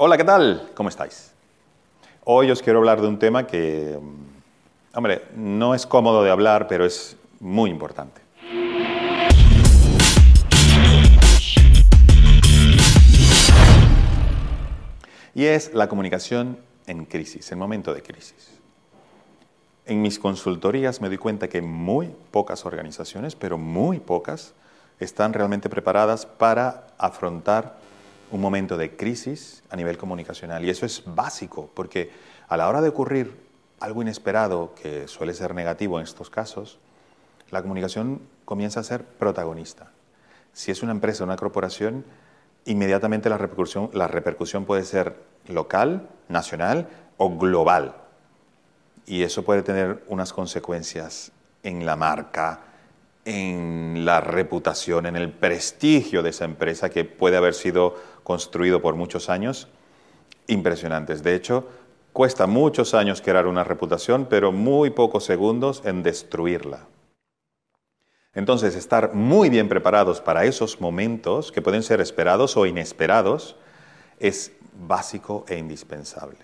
Hola, ¿qué tal? ¿Cómo estáis? Hoy os quiero hablar de un tema que, mm, hombre, no es cómodo de hablar, pero es muy importante. Y es la comunicación en crisis, en momento de crisis. En mis consultorías me doy cuenta que muy pocas organizaciones, pero muy pocas, están realmente preparadas para afrontar un momento de crisis a nivel comunicacional. Y eso es básico, porque a la hora de ocurrir algo inesperado, que suele ser negativo en estos casos, la comunicación comienza a ser protagonista. Si es una empresa, una corporación, inmediatamente la repercusión, la repercusión puede ser local, nacional o global. Y eso puede tener unas consecuencias en la marca, en la reputación, en el prestigio de esa empresa que puede haber sido construido por muchos años, impresionantes. De hecho, cuesta muchos años crear una reputación, pero muy pocos segundos en destruirla. Entonces, estar muy bien preparados para esos momentos, que pueden ser esperados o inesperados, es básico e indispensable.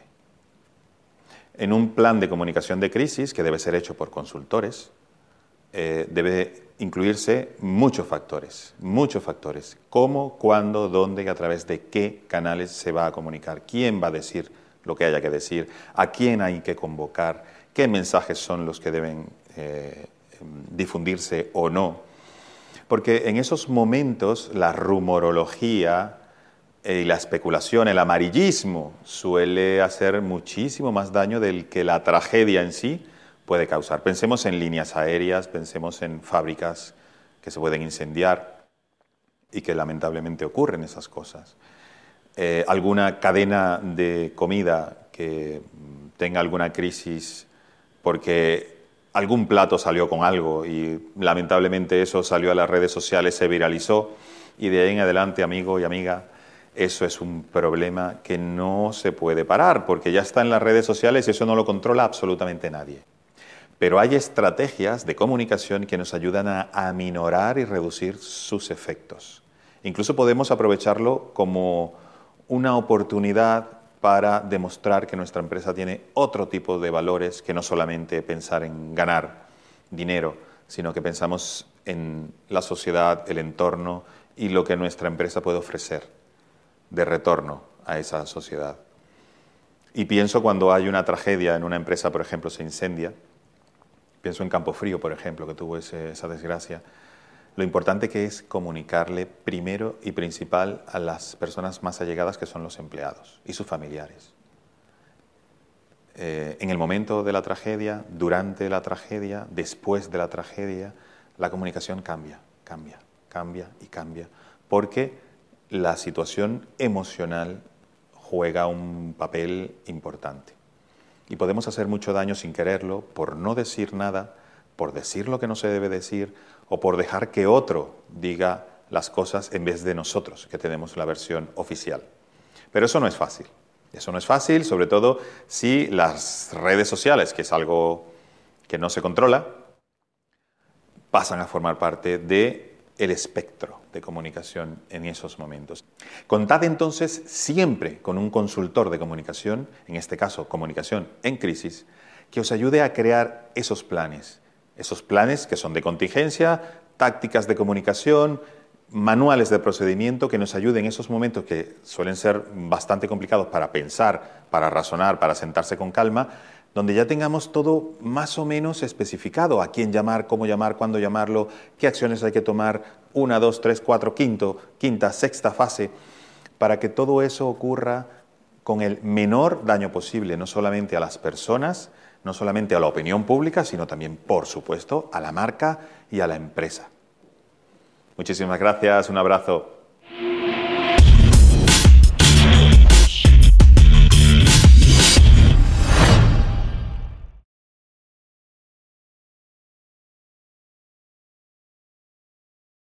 En un plan de comunicación de crisis, que debe ser hecho por consultores, eh, debe incluirse muchos factores, muchos factores. Cómo, cuándo, dónde y a través de qué canales se va a comunicar, quién va a decir lo que haya que decir, a quién hay que convocar, qué mensajes son los que deben eh, difundirse o no. Porque en esos momentos la rumorología y la especulación, el amarillismo, suele hacer muchísimo más daño del que la tragedia en sí puede causar. Pensemos en líneas aéreas, pensemos en fábricas que se pueden incendiar y que lamentablemente ocurren esas cosas. Eh, alguna cadena de comida que tenga alguna crisis porque algún plato salió con algo y lamentablemente eso salió a las redes sociales, se viralizó y de ahí en adelante, amigo y amiga, eso es un problema que no se puede parar porque ya está en las redes sociales y eso no lo controla absolutamente nadie. Pero hay estrategias de comunicación que nos ayudan a aminorar y reducir sus efectos. Incluso podemos aprovecharlo como una oportunidad para demostrar que nuestra empresa tiene otro tipo de valores que no solamente pensar en ganar dinero, sino que pensamos en la sociedad, el entorno y lo que nuestra empresa puede ofrecer de retorno a esa sociedad. Y pienso cuando hay una tragedia en una empresa, por ejemplo, se incendia, Pienso en Campo Frío, por ejemplo, que tuvo esa desgracia. Lo importante que es comunicarle primero y principal a las personas más allegadas que son los empleados y sus familiares. Eh, en el momento de la tragedia, durante la tragedia, después de la tragedia, la comunicación cambia, cambia, cambia y cambia, porque la situación emocional juega un papel importante. Y podemos hacer mucho daño sin quererlo por no decir nada, por decir lo que no se debe decir o por dejar que otro diga las cosas en vez de nosotros, que tenemos la versión oficial. Pero eso no es fácil. Eso no es fácil, sobre todo si las redes sociales, que es algo que no se controla, pasan a formar parte de el espectro de comunicación en esos momentos. Contad entonces siempre con un consultor de comunicación, en este caso comunicación en crisis, que os ayude a crear esos planes, esos planes que son de contingencia, tácticas de comunicación, manuales de procedimiento que nos ayuden en esos momentos que suelen ser bastante complicados para pensar, para razonar, para sentarse con calma, donde ya tengamos todo más o menos especificado, a quién llamar, cómo llamar, cuándo llamarlo, qué acciones hay que tomar, una, dos, tres, cuatro, quinto, quinta, sexta fase, para que todo eso ocurra con el menor daño posible, no solamente a las personas, no solamente a la opinión pública, sino también, por supuesto, a la marca y a la empresa. Muchísimas gracias, un abrazo.